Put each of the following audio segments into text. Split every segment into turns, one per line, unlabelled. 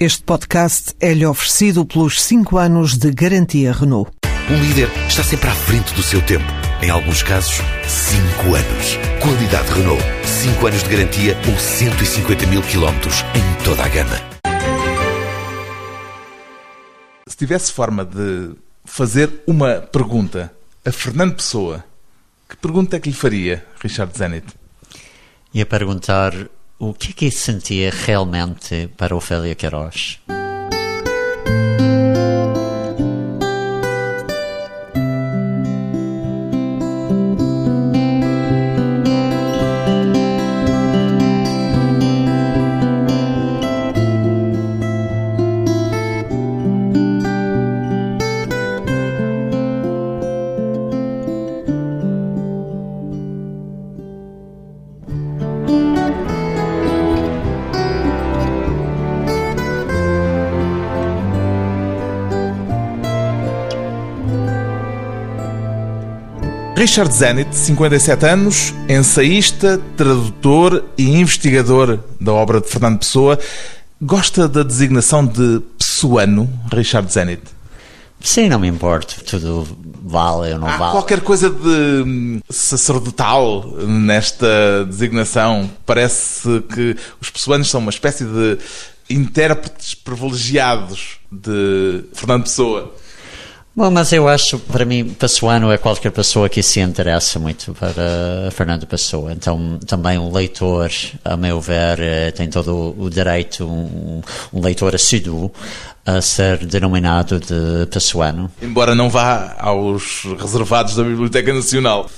Este podcast é-lhe oferecido pelos 5 anos de garantia Renault.
Um líder está sempre à frente do seu tempo. Em alguns casos, 5 anos. Qualidade Renault. 5 anos de garantia ou 150 mil quilómetros em toda a gama.
Se tivesse forma de fazer uma pergunta a Fernando Pessoa, que pergunta é que lhe faria, Richard Zenit?
Ia perguntar o que é que sentia realmente para Ofélia Queiroz?
Richard Zenit, 57 anos, ensaísta, tradutor e investigador da obra de Fernando Pessoa. Gosta da designação de pessoano, Richard Zenit?
Sim, não me importo. Tudo vale ou não
Há
vale.
qualquer coisa de hum, sacerdotal nesta designação. Parece que os pessoanos são uma espécie de intérpretes privilegiados de Fernando Pessoa.
Bom, mas eu acho, para mim, Pessoano é qualquer pessoa que se interessa muito para Fernando Pessoa. Então, também um leitor, a meu ver, eh, tem todo o direito, um, um leitor assíduo, a ser denominado de Pessoano.
Embora não vá aos reservados da Biblioteca Nacional.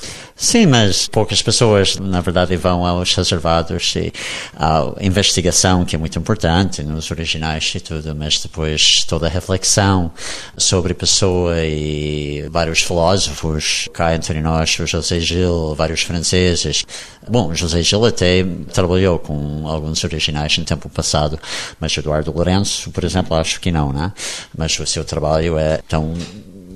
Sim, mas poucas pessoas, na verdade, vão aos reservados e à investigação, que é muito importante nos originais e tudo, mas depois toda a reflexão sobre Pessoa e vários filósofos, cá entre nós, o José Gil, vários franceses. Bom, José Gil até trabalhou com alguns originais no tempo passado, mas Eduardo Lourenço, por exemplo, acho que não, né? Mas o seu trabalho é tão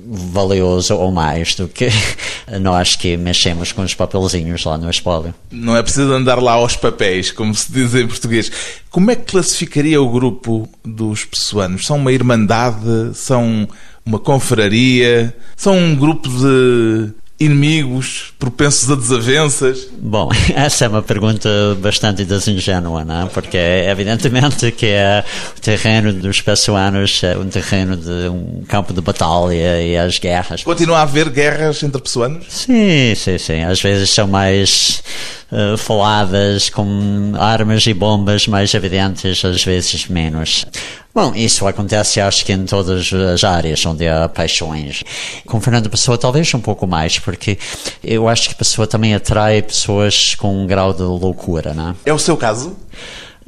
valioso ou mais do que nós que mexemos com os papelzinhos lá no espólio.
Não é preciso andar lá aos papéis, como se diz em português. Como é que classificaria o grupo dos pessoanos? São uma irmandade? São uma confraria? São um grupo de inimigos propensos a desavenças?
Bom, essa é uma pergunta bastante desingênua, não é? Porque é evidentemente que é o terreno dos pessoanos é um terreno de um campo de batalha e as guerras.
Continua a haver guerras entre pessoanos?
Sim, sim, sim. Às vezes são mais uh, faladas com armas e bombas mais evidentes, às vezes menos. Bom, isso acontece acho que em todas as áreas onde há paixões. Com Fernando Pessoa talvez um pouco mais, porque eu acho que Pessoa também atrai pessoas com um grau de loucura, não é?
É o seu caso?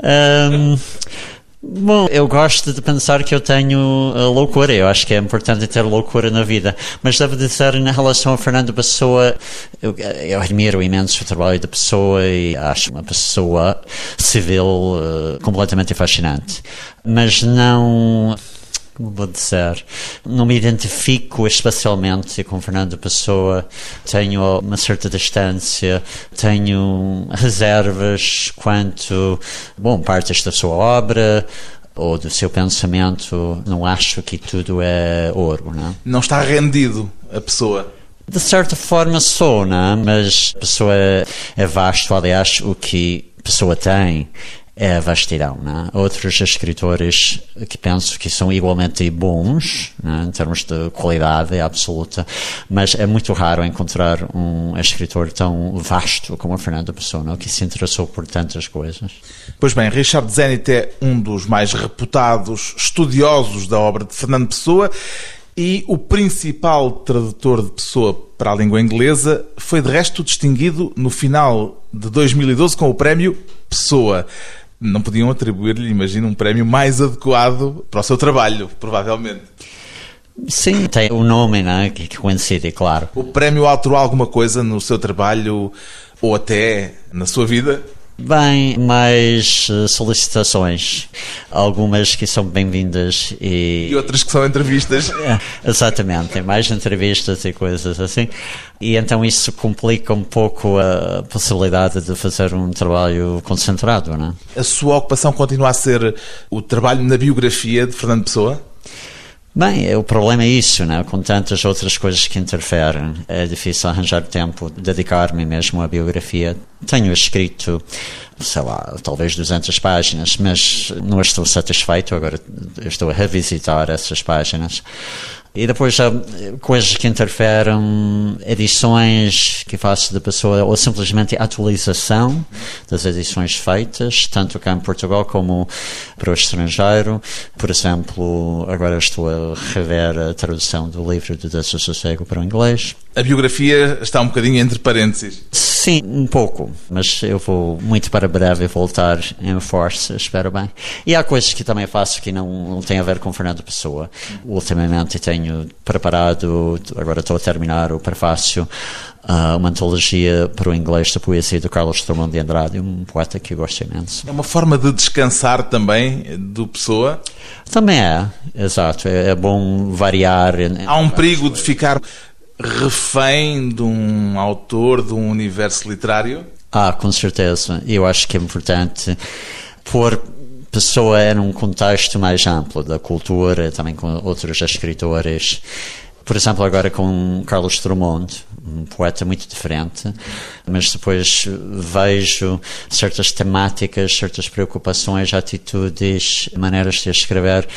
Um, Bom, eu gosto de pensar que eu tenho uh, loucura. Eu acho que é importante ter loucura na vida. Mas devo dizer, em relação a Fernando Pessoa, eu, eu admiro imenso o trabalho da pessoa e acho uma pessoa civil uh, completamente fascinante. Mas não como vou dizer, não me identifico especialmente com Fernando Pessoa, tenho uma certa distância, tenho reservas quanto, bom, partes da sua obra, ou do seu pensamento, não acho que tudo é ouro, não?
Não está rendido a pessoa.
De certa forma sou, não? Mas a pessoa é, é vasto, aliás, o que a pessoa tem é a vastidão. Né? Outros escritores que penso que são igualmente bons, né? em termos de qualidade absoluta, mas é muito raro encontrar um escritor tão vasto como o Fernando Pessoa, que se interessou por tantas coisas.
Pois bem, Richard Zenit é um dos mais reputados estudiosos da obra de Fernando Pessoa e o principal tradutor de Pessoa para a língua inglesa foi de resto distinguido no final de 2012 com o prémio Pessoa não podiam atribuir-lhe, imagino, um prémio mais adequado para o seu trabalho, provavelmente.
Sim, tem o um nome né, que coincide, claro.
O prémio alterou alguma coisa no seu trabalho ou até na sua vida?
Bem, mais uh, solicitações. Algumas que são bem-vindas e...
E outras que são entrevistas.
É, exatamente, mais entrevistas e coisas assim. E então isso complica um pouco a possibilidade de fazer um trabalho concentrado, não
é? A sua ocupação continua a ser o trabalho na biografia de Fernando Pessoa?
Bem, o problema é isso, né? com tantas outras coisas que interferem. É difícil arranjar tempo, dedicar-me mesmo à biografia. Tenho escrito, sei lá, talvez 200 páginas, mas não estou satisfeito. Agora estou a revisitar essas páginas. E depois já coisas que interferem, edições que faço da pessoa, ou simplesmente atualização das edições feitas, tanto cá em Portugal como para o estrangeiro. Por exemplo, agora estou a rever a tradução do livro do Desassossego para o inglês.
A biografia está um bocadinho entre parênteses.
Sim, um pouco, mas eu vou muito para breve voltar em força, espero bem. E há coisas que também faço que não, não têm a ver com Fernando Pessoa. Ultimamente tenho preparado, agora estou a terminar o prefácio, uh, uma antologia para o inglês da poesia do Carlos Drummond de Andrade, um poeta que eu gosto imenso.
É uma forma de descansar também do Pessoa?
Também é, exato. É, é bom variar.
Há um perigo de ficar refém de um autor, de um universo literário?
Ah, com certeza. Eu acho que é importante pôr pessoa num contexto mais amplo da cultura, também com outros escritores. Por exemplo, agora com Carlos Drummond, um poeta muito diferente, mas depois vejo certas temáticas, certas preocupações, atitudes, maneiras de escrever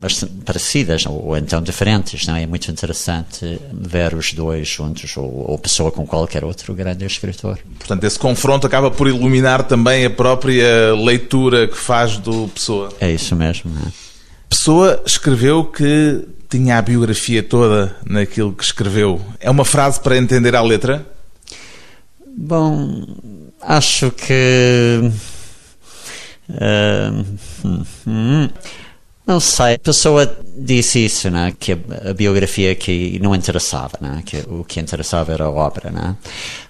bastante parecidas ou, ou, então diferentes, não é? é muito interessante ver os dois juntos ou, ou pessoa com qualquer outro grande escritor.
Portanto, esse confronto acaba por iluminar também a própria leitura que faz do Pessoa.
É isso mesmo. É?
Pessoa escreveu que tinha a biografia toda naquilo que escreveu. É uma frase para entender a letra?
Bom, acho que. Uh, hum. Não sei, a pessoa disse isso, né? que a, a biografia que não interessava, né? que o que interessava era a obra. Né?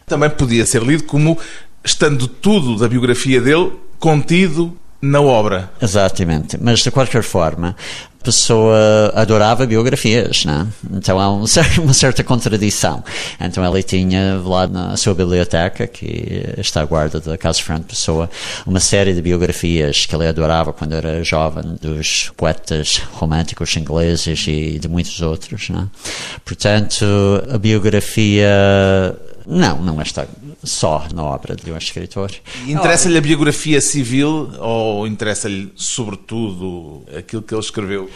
Também podia ser lido como estando tudo da biografia dele contido na obra.
Exatamente, mas de qualquer forma, pessoa adorava biografias, né? então há um, uma certa contradição. Então ele tinha lá na sua biblioteca, que está à guarda da Casa Fernando Pessoa, uma série de biografias que ele adorava quando era jovem, dos poetas românticos ingleses e de muitos outros. Né? Portanto, a biografia não, não está só na obra de um escritor.
Interessa-lhe a biografia civil ou interessa-lhe, sobretudo, aquilo que ele escreveu?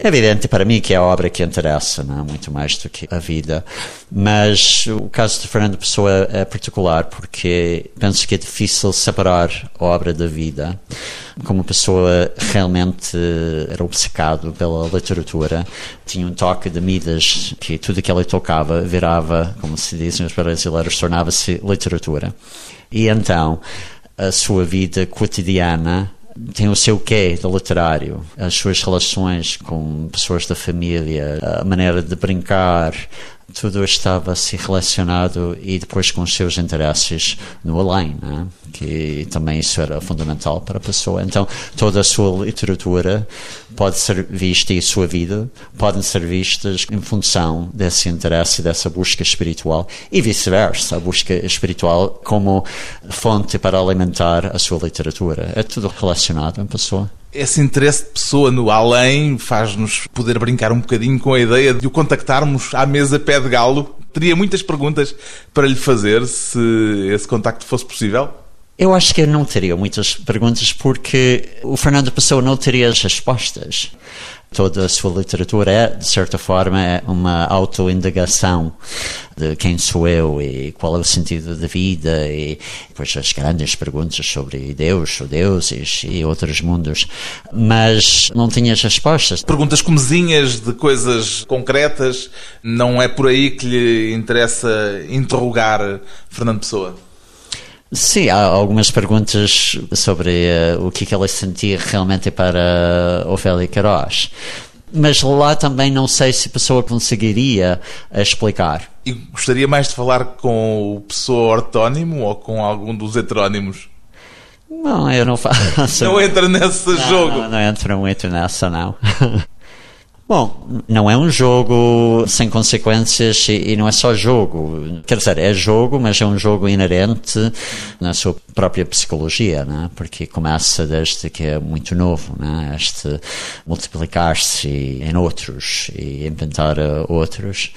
É evidente para mim que é a obra que interessa, não? É? muito mais do que a vida. Mas o caso de Fernando Pessoa é particular porque penso que é difícil separar a obra da vida. Como pessoa realmente era obcecado pela literatura, tinha um toque de Midas que tudo que ele tocava virava, como se dizem os brasileiros, tornava-se literatura. E então a sua vida cotidiana tem o seu quê de literário, as suas relações com pessoas da família, a maneira de brincar, tudo estava assim relacionado e depois com os seus interesses no além, né? que também isso era fundamental para a pessoa. Então, toda a sua literatura pode ser vista e sua vida podem ser vistas em função desse interesse dessa busca espiritual e vice-versa, a busca espiritual como fonte para alimentar a sua literatura. É tudo relacionado em pessoa.
Esse interesse de pessoa no além faz-nos poder brincar um bocadinho com a ideia de o contactarmos à mesa pé de galo. Teria muitas perguntas para lhe fazer se esse contacto fosse possível.
Eu acho que eu não teria muitas perguntas porque o Fernando Pessoa não teria as respostas. Toda a sua literatura é, de certa forma, é uma autoindagação de quem sou eu e qual é o sentido da vida e depois as grandes perguntas sobre Deus, deuses e outros mundos. Mas não tinha as respostas.
Perguntas comezinhas de coisas concretas, não é por aí que lhe interessa interrogar Fernando Pessoa?
Sim, há algumas perguntas sobre uh, o que, é que ela sentia realmente para Ofélia Queiroz. Mas lá também não sei se a pessoa conseguiria explicar.
E gostaria mais de falar com o pessoa ortónimo ou com algum dos heterónimos?
Não, eu não faço.
Não entra nesse
Não,
jogo.
Não, não entra muito nessa, não. Bom, não é um jogo sem consequências e, e não é só jogo. Quer dizer, é jogo, mas é um jogo inerente na sua própria psicologia, né? porque começa desde que é muito novo, né? este multiplicar-se em outros e inventar outros.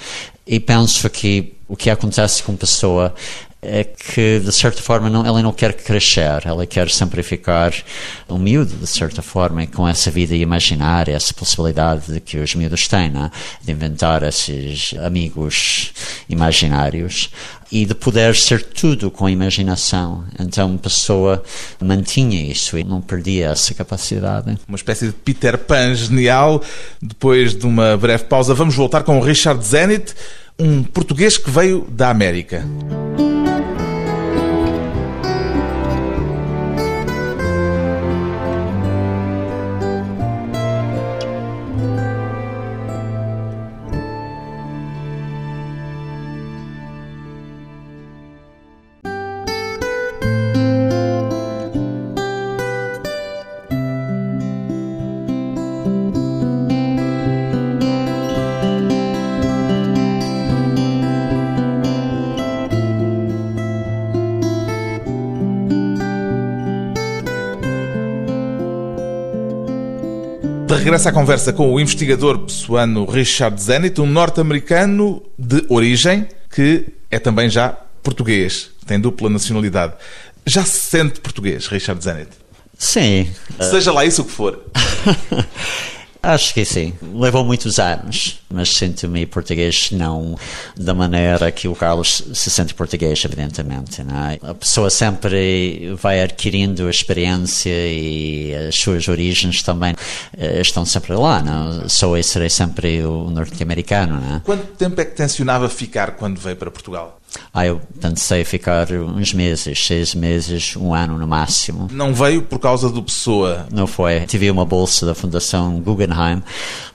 E penso que o que acontece com pessoa é que, de certa forma, não, ela não quer crescer, ela quer sempre ficar humilde, de certa forma, com essa vida imaginária, essa possibilidade de que os miúdos têm, né? de inventar esses amigos imaginários e de poder ser tudo com a imaginação. Então, a pessoa mantinha isso e não perdia essa capacidade.
Uma espécie de Peter Pan genial. Depois de uma breve pausa, vamos voltar com o Richard Zenit, um português que veio da América. De regresso à conversa com o investigador pessoano Richard Zenit, um norte-americano de origem que é também já português, tem dupla nacionalidade. Já se sente português, Richard Zenit?
Sim.
Seja lá isso o que for.
Acho que sim. Levou muitos anos, mas sinto-me português não da maneira que o Carlos se sente português, evidentemente. É? A pessoa sempre vai adquirindo experiência e as suas origens também eh, estão sempre lá. Não? Sou e serei sempre o norte-americano. Não?
Quanto tempo é que tencionava ficar quando veio para Portugal?
Ah, eu pensei ficar uns meses, seis meses, um ano no máximo.
Não veio por causa do Pessoa?
Não foi. Tive uma bolsa da Fundação Guggenheim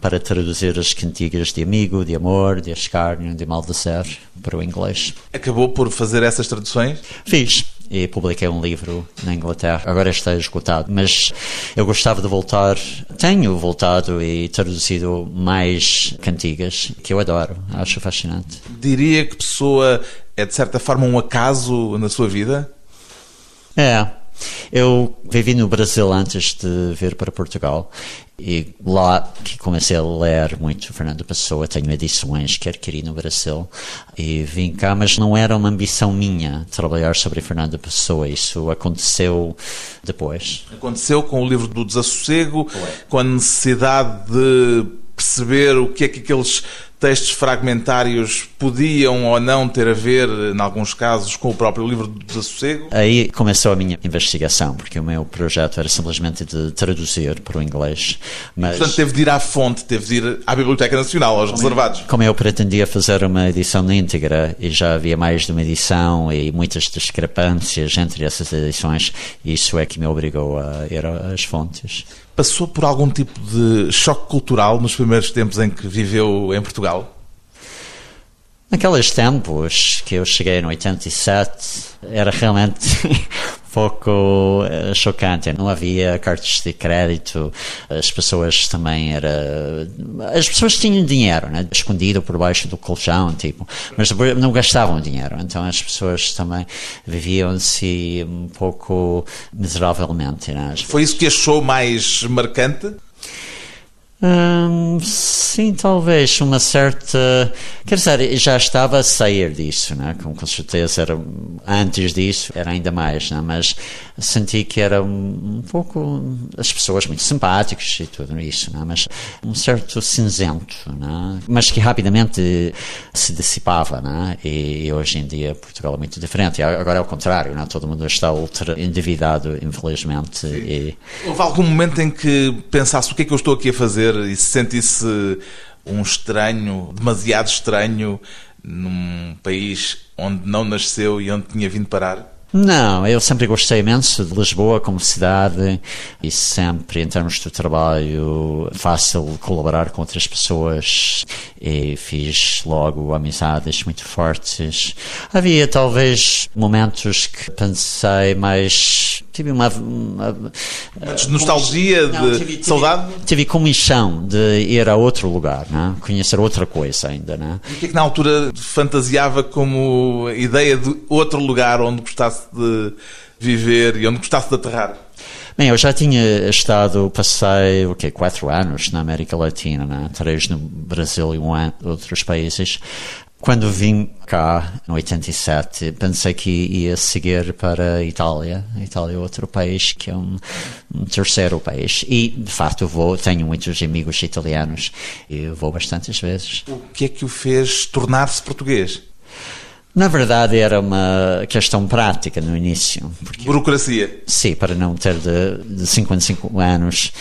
para traduzir as cantigas de amigo, de amor, de escárnio, de maldizer para o inglês.
Acabou por fazer essas traduções?
Fiz e publiquei um livro na Inglaterra. Agora está esgotado, mas eu gostava de voltar. Tenho voltado e traduzido mais cantigas que eu adoro, acho fascinante.
Diria que Pessoa é de certa forma um acaso na sua vida?
É. Eu vivi no Brasil antes de vir para Portugal e lá que comecei a ler muito Fernando Pessoa, tenho edições que adquiri no Brasil e vim cá, mas não era uma ambição minha trabalhar sobre Fernando Pessoa, isso aconteceu depois.
Aconteceu com o livro do Desassossego, com a necessidade de perceber o que é que aqueles textos fragmentários podiam ou não ter a ver, em alguns casos, com o próprio livro do Desassossego?
Aí começou a minha investigação, porque o meu projeto era simplesmente de traduzir para o inglês. Mas,
Portanto, teve de ir à fonte, teve de ir à Biblioteca Nacional, aos reservados.
como eu pretendia fazer uma edição íntegra e já havia mais de uma edição e muitas discrepâncias entre essas edições, isso é que me obrigou a ir às fontes.
Passou por algum tipo de choque cultural nos primeiros tempos em que viveu em Portugal?
Naqueles tempos que eu cheguei em 87, era realmente pouco eh, chocante. Não havia cartas de crédito, as pessoas também era. As pessoas tinham dinheiro, né? escondido por baixo do colchão, tipo, mas não gastavam dinheiro. Então as pessoas também viviam-se um pouco miseravelmente. Né?
Foi isso que achou mais marcante?
Hum, sim, talvez uma certa. Quer dizer, já estava a sair disso, né? com, com certeza era antes disso, era ainda mais, né? mas senti que era um, um pouco. as pessoas muito simpáticas e tudo isso, né? mas um certo cinzento, né? mas que rapidamente se dissipava. Né? E hoje em dia Portugal é muito diferente. Agora é o contrário, né? todo mundo está ultra endividado, infelizmente. E...
Houve algum momento em que pensasse o que é que eu estou aqui a fazer? E se sentisse um estranho, demasiado estranho, num país onde não nasceu e onde tinha vindo parar?
Não, eu sempre gostei imenso de Lisboa como cidade e sempre, em termos de trabalho, fácil colaborar com outras pessoas e fiz logo amizades muito fortes. Havia talvez momentos que pensei mais. Tive uma. uma
de nostalgia,
não,
de
tive,
saudade?
Tive, tive comissão de ir a outro lugar, né? conhecer outra coisa ainda. Né?
E o que é que na altura fantasiava como ideia de outro lugar onde gostasse de viver e onde gostasse de aterrar?
Bem, eu já tinha estado, passei, o quê, quatro anos na América Latina, né? três no Brasil e um ano outros países. Quando vim cá, em 87, pensei que ia seguir para a Itália. A Itália é outro país que é um, um terceiro país. E, de facto, vou, tenho muitos amigos italianos e vou bastantes vezes.
O que é que o fez tornar-se português?
Na verdade, era uma questão prática no início.
Burocracia?
Sim, para não ter de, de 55 anos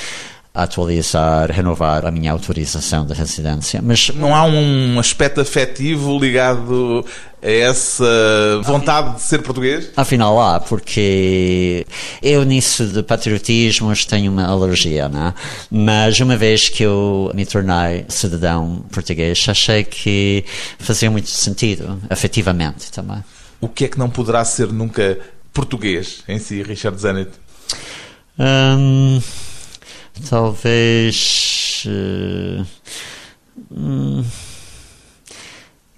atualizar, renovar a minha autorização de residência. Mas
não há um aspecto afetivo ligado a essa vontade de ser português?
Afinal há, porque eu nisso de patriotismos tenho uma alergia, não é? Mas uma vez que eu me tornei cidadão português, achei que fazia muito sentido, afetivamente também.
O que é que não poderá ser nunca português em si, Richard Zanet?
Hum, talvez. Uh, hum,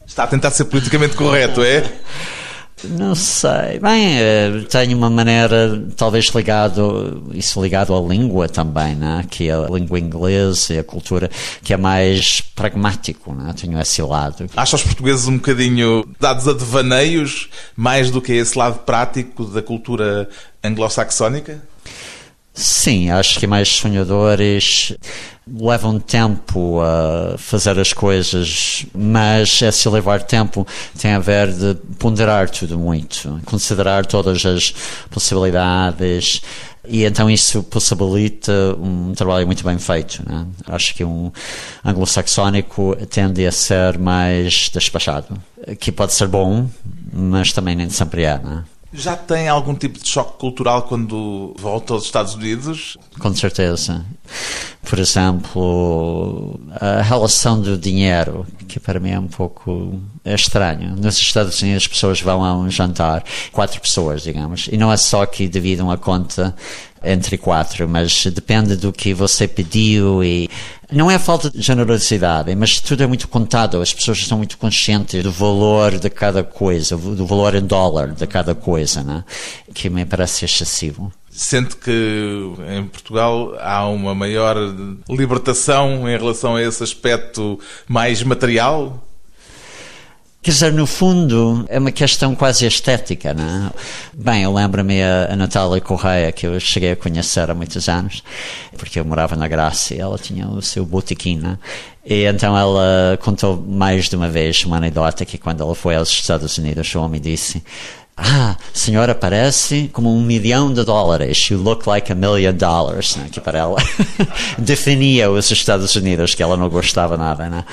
Está a tentar ser politicamente correto, é?
Não sei. Bem, eh, tenho uma maneira, talvez ligado, isso ligado à língua também, né? que é a língua inglesa e a cultura, que é mais pragmático, né? tenho esse lado.
Acha os portugueses um bocadinho dados a devaneios, mais do que esse lado prático da cultura anglo-saxónica?
Sim, acho que mais sonhadores levam tempo a fazer as coisas, mas esse levar tempo tem a ver de ponderar tudo muito, considerar todas as possibilidades e então isso possibilita um trabalho muito bem feito. Né? Acho que um anglo-saxónico tende a ser mais despachado, que pode ser bom, mas também nem sempre é. Né?
Já tem algum tipo de choque cultural quando volta aos Estados Unidos?
Com certeza. Por exemplo, a relação do dinheiro, que para mim é um pouco estranho. Nos Estados Unidos as pessoas vão a um jantar, quatro pessoas, digamos, e não é só que dividam a conta entre quatro, mas depende do que você pediu e não é falta de generosidade, mas tudo é muito contado, as pessoas estão muito conscientes do valor de cada coisa, do valor em dólar de cada coisa, né? que me parece excessivo.
Sente que em Portugal há uma maior libertação em relação a esse aspecto mais material?
Quer dizer, no fundo, é uma questão quase estética, não é? Bem, eu lembro-me a, Natália Correia, que eu cheguei a conhecer há muitos anos, porque eu morava na Graça e ela tinha o seu botequim, né? E então ela contou mais de uma vez uma anedota que quando ela foi aos Estados Unidos, o homem disse ah, senhora parece como um milhão de dólares. You look like a million dollars. Né? Que para ela definia os Estados Unidos, que ela não gostava nada. Né?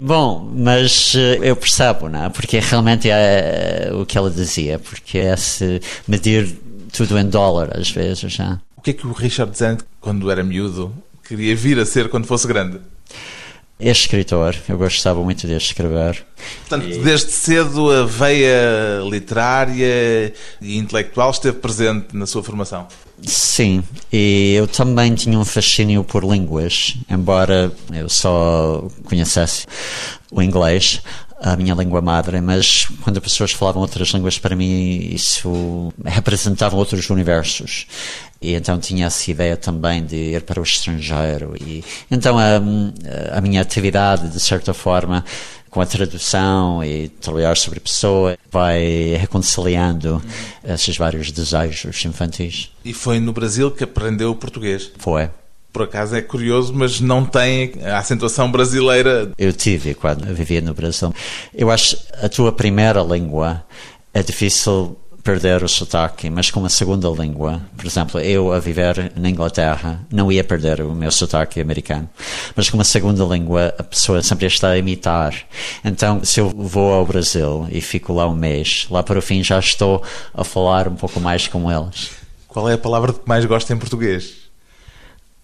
Bom, mas eh, eu percebo, né? porque realmente é o que ela dizia, porque é se medir tudo em dólar às vezes. Já.
O que é que o Richard Zenit, quando era miúdo, queria vir a ser quando fosse grande?
É escritor, eu gostava muito de escrever.
Portanto, e... desde cedo a veia literária e intelectual esteve presente na sua formação?
Sim, e eu também tinha um fascínio por línguas, embora eu só conhecesse o inglês, a minha língua madre, mas quando as pessoas falavam outras línguas, para mim isso representava outros universos. E então tinha essa ideia também de ir para o estrangeiro. E então a, a minha atividade, de certa forma, com a tradução e trabalhar sobre a pessoa, vai reconciliando esses vários desejos infantis.
E foi no Brasil que aprendeu português?
Foi.
Por acaso é curioso, mas não tem a acentuação brasileira.
Eu tive quando vivia no Brasil. Eu acho a tua primeira língua é difícil perder o sotaque, mas com uma segunda língua, por exemplo, eu a viver na Inglaterra não ia perder o meu sotaque americano, mas com uma segunda língua a pessoa sempre está a imitar. Então, se eu vou ao Brasil e fico lá um mês, lá para o fim já estou a falar um pouco mais com eles.
Qual é a palavra que mais gosta em português?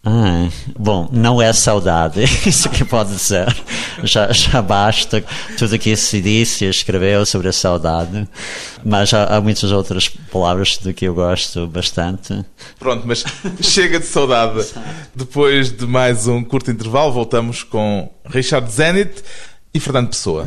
Ah, bom, não é saudade, isso que pode dizer. Já, já basta tudo o que se disse e escreveu sobre a saudade. Mas há, há muitas outras palavras do que eu gosto bastante.
Pronto, mas chega de saudade. Depois de mais um curto intervalo, voltamos com Richard Zenit e Fernando Pessoa.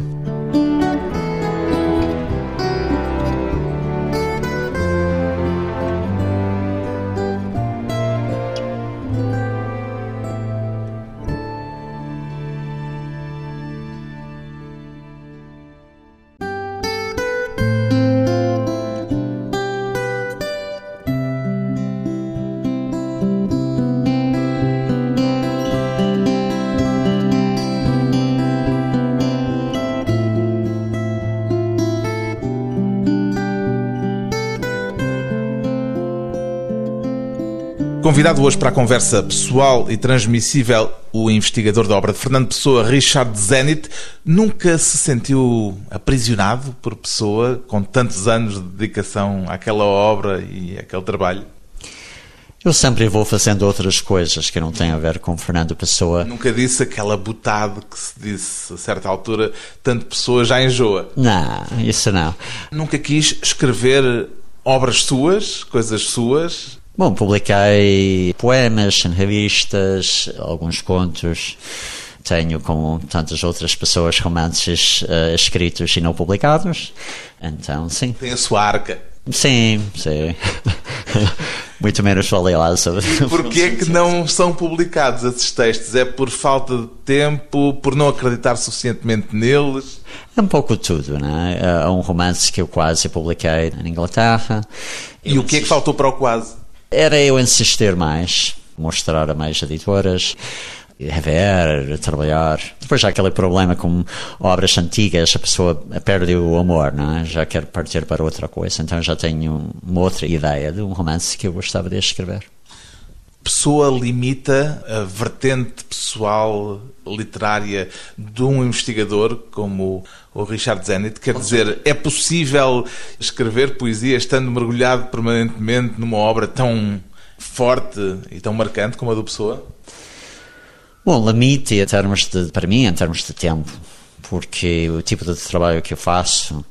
Convidado hoje para a conversa pessoal e transmissível, o investigador da obra de Fernando Pessoa, Richard Zenit, nunca se sentiu aprisionado por Pessoa com tantos anos de dedicação àquela obra e àquele trabalho?
Eu sempre vou fazendo outras coisas que não têm a ver com Fernando Pessoa.
Nunca disse aquela butade que se disse a certa altura, tanto Pessoa já enjoa.
Não, isso não.
Nunca quis escrever obras suas, coisas suas,
Bom, publiquei poemas em revistas, alguns contos. Tenho, como tantas outras pessoas, romances uh, escritos e não publicados. Então, sim.
Tem a sua arca.
Sim, sim. Muito menos falei lá sobre.
E porquê é que não são publicados esses textos? É por falta de tempo, por não acreditar suficientemente neles?
É um pouco tudo, né? É um romance que eu quase publiquei na Inglaterra.
E eu o que é que faltou para o quase?
Era eu insistir mais, mostrar a mais editoras, rever, trabalhar. Depois já aquele problema com obras antigas, a pessoa perde o amor, não é? já quer partir para outra coisa. Então já tenho uma outra ideia de um romance que eu gostava de escrever.
Pessoa limita a vertente pessoal literária de um investigador como o Richard Zenit? Quer dizer, é possível escrever poesia estando mergulhado permanentemente numa obra tão forte e tão marcante como a do Pessoa?
Bom, limite em termos de, para mim, em termos de tempo, porque o tipo de trabalho que eu faço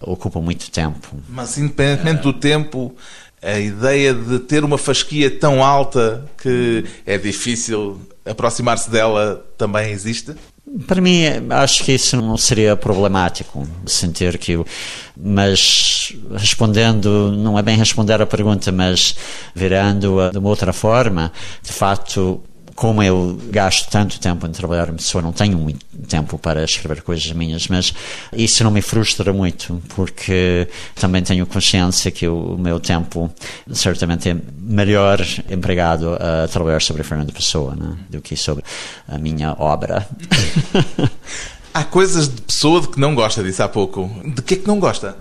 ocupa muito tempo.
Mas independentemente do tempo, a ideia de ter uma fasquia tão alta que é difícil aproximar-se dela também existe?
Para mim, acho que isso não seria problemático, sentir que. Mas respondendo, não é bem responder a pergunta, mas virando-a de uma outra forma, de facto, como eu gasto tanto tempo em trabalhar em pessoa, não tenho muito tempo para escrever coisas minhas, mas isso não me frustra muito, porque também tenho consciência que o meu tempo certamente é melhor empregado a trabalhar sobre Fernando Pessoa né, do que sobre a minha obra.
Há coisas de pessoa de que não gosta, disse há pouco. De que é que não gosta?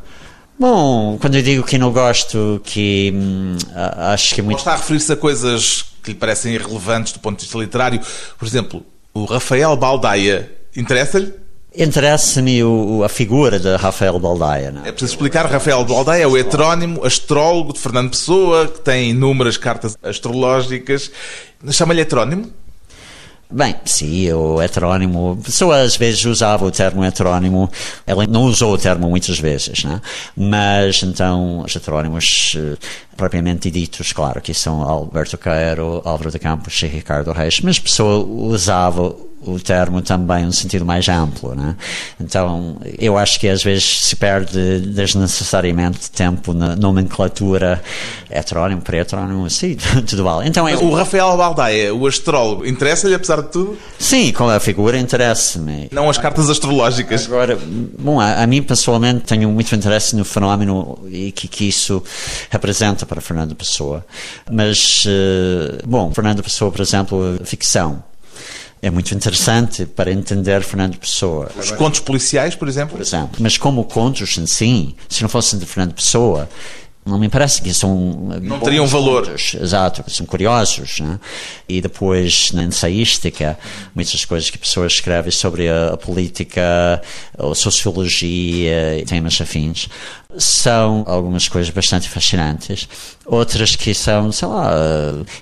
Bom, quando eu digo que não gosto, que hum, acho que é muito.
Ou está a referir-se a coisas que lhe parecem irrelevantes do ponto de vista literário. Por exemplo, o Rafael Baldaia interessa-lhe?
Interessa-me a figura de Rafael Baldaia. Não?
É preciso explicar. Rafael Baldaia é o heterónimo astrólogo de Fernando Pessoa, que tem inúmeras cartas astrológicas. Chama-lhe heterónimo?
Bem, sim, o heterónimo. A pessoa às vezes usava o termo heterónimo, ela não usou o termo muitas vezes, né? mas então os heterónimos eh, propriamente ditos, claro, que são Alberto Caero, Álvaro de Campos e Ricardo Reis, mas a pessoa usava o termo também um sentido mais amplo, né? Então, eu acho que às vezes se perde desnecessariamente tempo na nomenclatura heterónimo, pré-heterónimo, sim, tudo vale. Então,
é... O Rafael Baldaia, o astrólogo, interessa-lhe apesar de tudo?
Sim, com a figura interessa-me.
Não as cartas astrológicas.
Agora, bom, a, a, mim pessoalmente tenho muito interesse no fenómeno e que, que isso representa para Fernando Pessoa. Mas, uh, bom, Fernando Pessoa, por exemplo, ficção é muito interessante para entender Fernando Pessoa.
Os contos policiais, por exemplo?
Por exemplo. Mas como contos em si, se não fossem de Fernando Pessoa, não me parece que são
não teriam valor
contos. exato são curiosos né? e depois na ensaística muitas coisas que pessoas escrevem sobre a, a política a sociologia e temas afins são algumas coisas bastante fascinantes, outras que são, sei lá,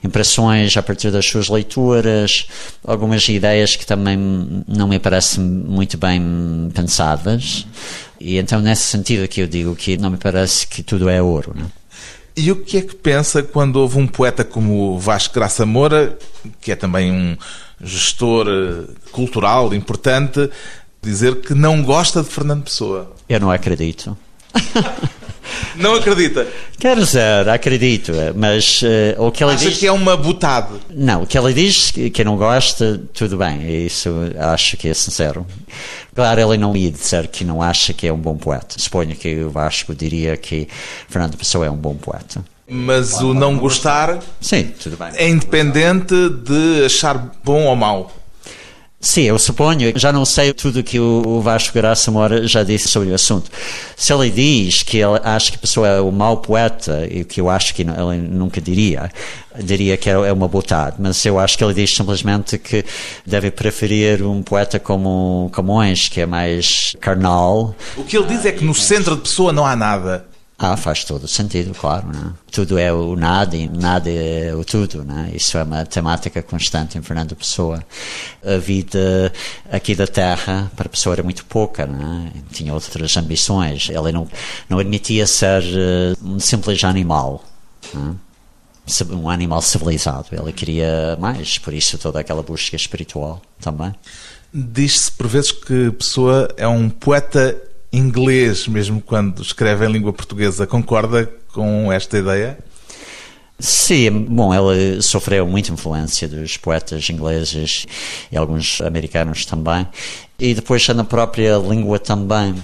impressões a partir das suas leituras, algumas ideias que também não me parecem muito bem pensadas. E então, nesse sentido que eu digo que não me parece que tudo é ouro. Não?
E o que é que pensa quando houve um poeta como Vasco Graça Moura, que é também um gestor eh, cultural importante, dizer que não gosta de Fernando Pessoa?
Eu não acredito.
Não acredita?
Quer dizer, acredito, mas uh, o que ele
Acha
diz...
que é uma butade?
Não, o que ele diz que, não gosta, tudo bem, isso acho que é sincero. Claro, ele não ia dizer que não acha que é um bom poeta. Suponho que o Vasco diria que Fernando Pessoa é um bom poeta.
Mas o não gostar
Sim, tudo bem.
é independente de achar bom ou mau.
Sim, eu suponho, já não sei tudo que o Vasco Graça Moura já disse sobre o assunto. Se ele diz que ele acha que a pessoa é um mau poeta, e que eu acho que ele nunca diria, diria que é uma botade, mas eu acho que ele diz simplesmente que deve preferir um poeta como Camões, que é mais carnal.
O que ele diz é que no centro de pessoa não há nada.
Ah, faz todo sentido, claro. Né? Tudo é o nada e nada é o tudo. Né? Isso é uma temática constante em Fernando Pessoa. A vida aqui da Terra para a Pessoa era muito pouca. Né? Tinha outras ambições. Ele não, não admitia ser uh, um simples animal. Né? Um animal civilizado. Ele queria mais, por isso toda aquela busca espiritual também.
Diz-se por vezes que Pessoa é um poeta inglês, mesmo quando escreve em língua portuguesa. Concorda com esta ideia?
Sim, bom, ele sofreu muita influência dos poetas ingleses e alguns americanos também. E depois na própria língua também.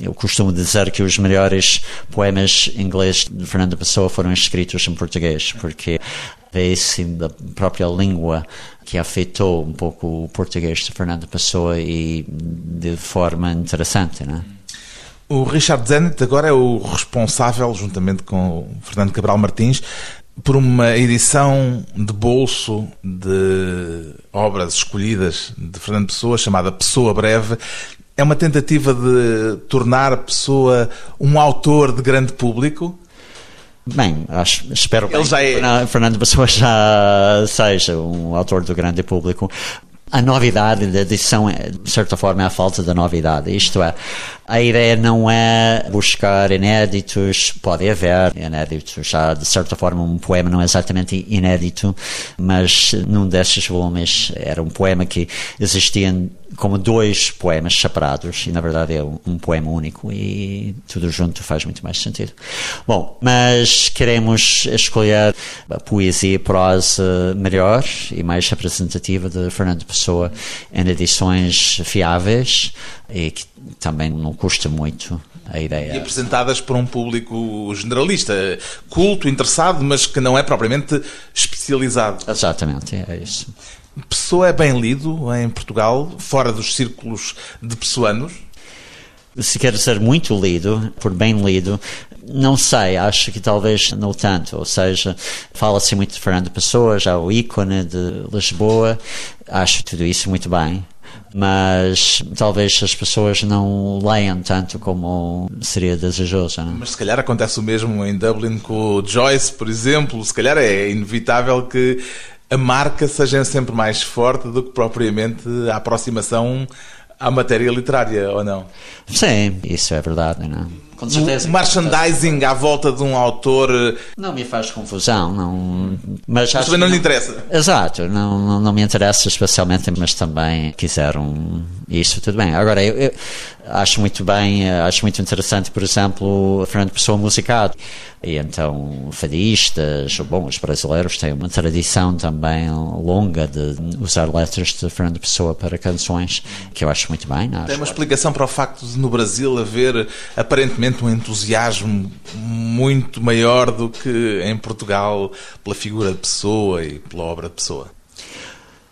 Eu costumo dizer que os melhores poemas ingleses de Fernando Pessoa foram escritos em português, porque vê-se da própria língua que afetou um pouco o português de Fernando Pessoa e de forma interessante, não é?
O Richard Zenit agora é o responsável, juntamente com o Fernando Cabral Martins, por uma edição de bolso de obras escolhidas de Fernando Pessoa, chamada Pessoa Breve. É uma tentativa de tornar a pessoa um autor de grande público?
Bem, acho, espero
Ele já é.
que Fernando Pessoa já seja um autor do grande público. A novidade da edição, de certa forma, é a falta da novidade. Isto é, a ideia não é buscar inéditos, pode haver inéditos, já de certa forma um poema não é exatamente inédito, mas num destes volumes era um poema que existia como dois poemas separados e na verdade é um, poema único e tudo junto faz muito mais sentido. Bom, mas queremos escolher a poesia e prosa melhor e mais representativa de Fernando Pessoa em edições fiáveis e que também não custa muito a ideia.
E apresentadas por um público generalista, culto, interessado, mas que não é propriamente especializado.
Exatamente, é isso.
Pessoa é bem lido em Portugal, fora dos círculos de pessoanos?
Se quer ser muito lido, por bem lido, não sei, acho que talvez não tanto. Ou seja, fala-se muito de Fernando Pessoa, já o ícone de Lisboa, acho tudo isso muito bem mas talvez as pessoas não leiam tanto como seria desejoso. Não? É?
Mas se calhar acontece o mesmo em Dublin com o Joyce, por exemplo. Se calhar é inevitável que a marca seja sempre mais forte do que propriamente a aproximação à matéria literária, ou não?
Sim, isso é verdade, não?
Com certeza. O merchandising à volta de um autor. Eh,
não me faz confusão, não. Mas,
mas também não lhe interessa.
Exato, não, não, não, me interessa especialmente, mas também quiseram isso, tudo bem. Agora, eu, eu acho muito bem, eh, acho muito interessante, por exemplo, Fernando Pessoa musicado. E então, fadistas, bom, os brasileiros têm uma tradição também longa de usar letras de Fernando Pessoa para canções, que eu acho muito bem.
Tem uma explicação para o facto de no Brasil haver aparentemente um entusiasmo muito maior do que em Portugal pela figura de Pessoa e pela obra de Pessoa?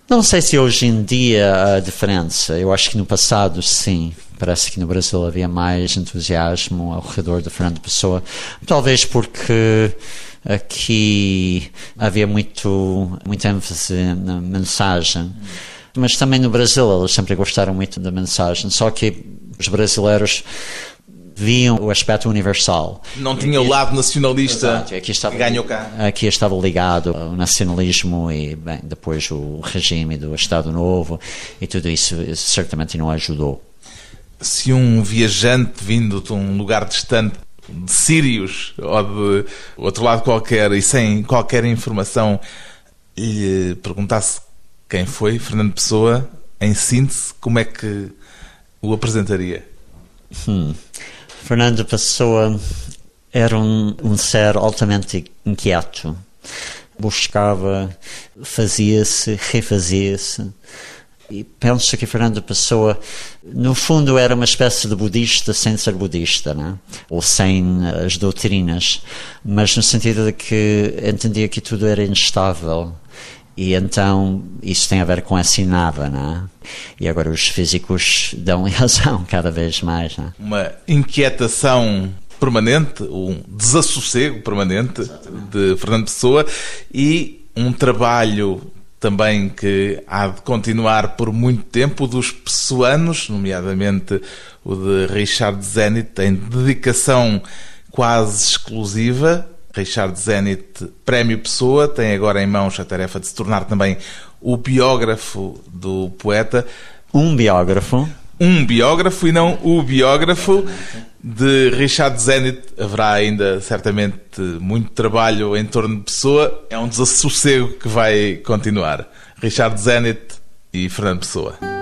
Não sei se hoje em dia há diferença. Eu acho que no passado, sim. Parece que no Brasil havia mais entusiasmo ao redor de Fernando Pessoa. Talvez porque aqui havia muito, muita ênfase na mensagem. Mas também no Brasil eles sempre gostaram muito da mensagem. Só que os brasileiros viam o aspecto universal.
Não tinha o lado nacionalista
Exato, aqui estava,
que ganhou cá.
Aqui estava ligado ao nacionalismo e, bem, depois o regime do Estado Novo e tudo isso certamente não ajudou.
Se um viajante vindo de um lugar distante de Sírios ou de outro lado qualquer e sem qualquer informação lhe perguntasse quem foi Fernando Pessoa, em síntese, como é que o apresentaria?
Hum. Fernando Pessoa era um, um ser altamente inquieto. Buscava, fazia-se, refazia-se. E penso que Fernando Pessoa, no fundo, era uma espécie de budista sem ser budista, né? ou sem as doutrinas, mas no sentido de que entendia que tudo era instável. E então isso tem a ver com essa nava, né? E agora os físicos dão razão cada vez mais, né?
Uma inquietação permanente, um desassossego permanente Exatamente. de Fernando Pessoa e um trabalho também que há de continuar por muito tempo, dos pessoanos, nomeadamente o de Richard Zenit, tem dedicação quase exclusiva. Richard Zenit, Prémio Pessoa, tem agora em mãos a tarefa de se tornar também o biógrafo do poeta.
Um biógrafo.
Um biógrafo e não o biógrafo de Richard Zenit. Haverá ainda certamente muito trabalho em torno de Pessoa. É um desassossego que vai continuar. Richard Zenit e Fernando Pessoa.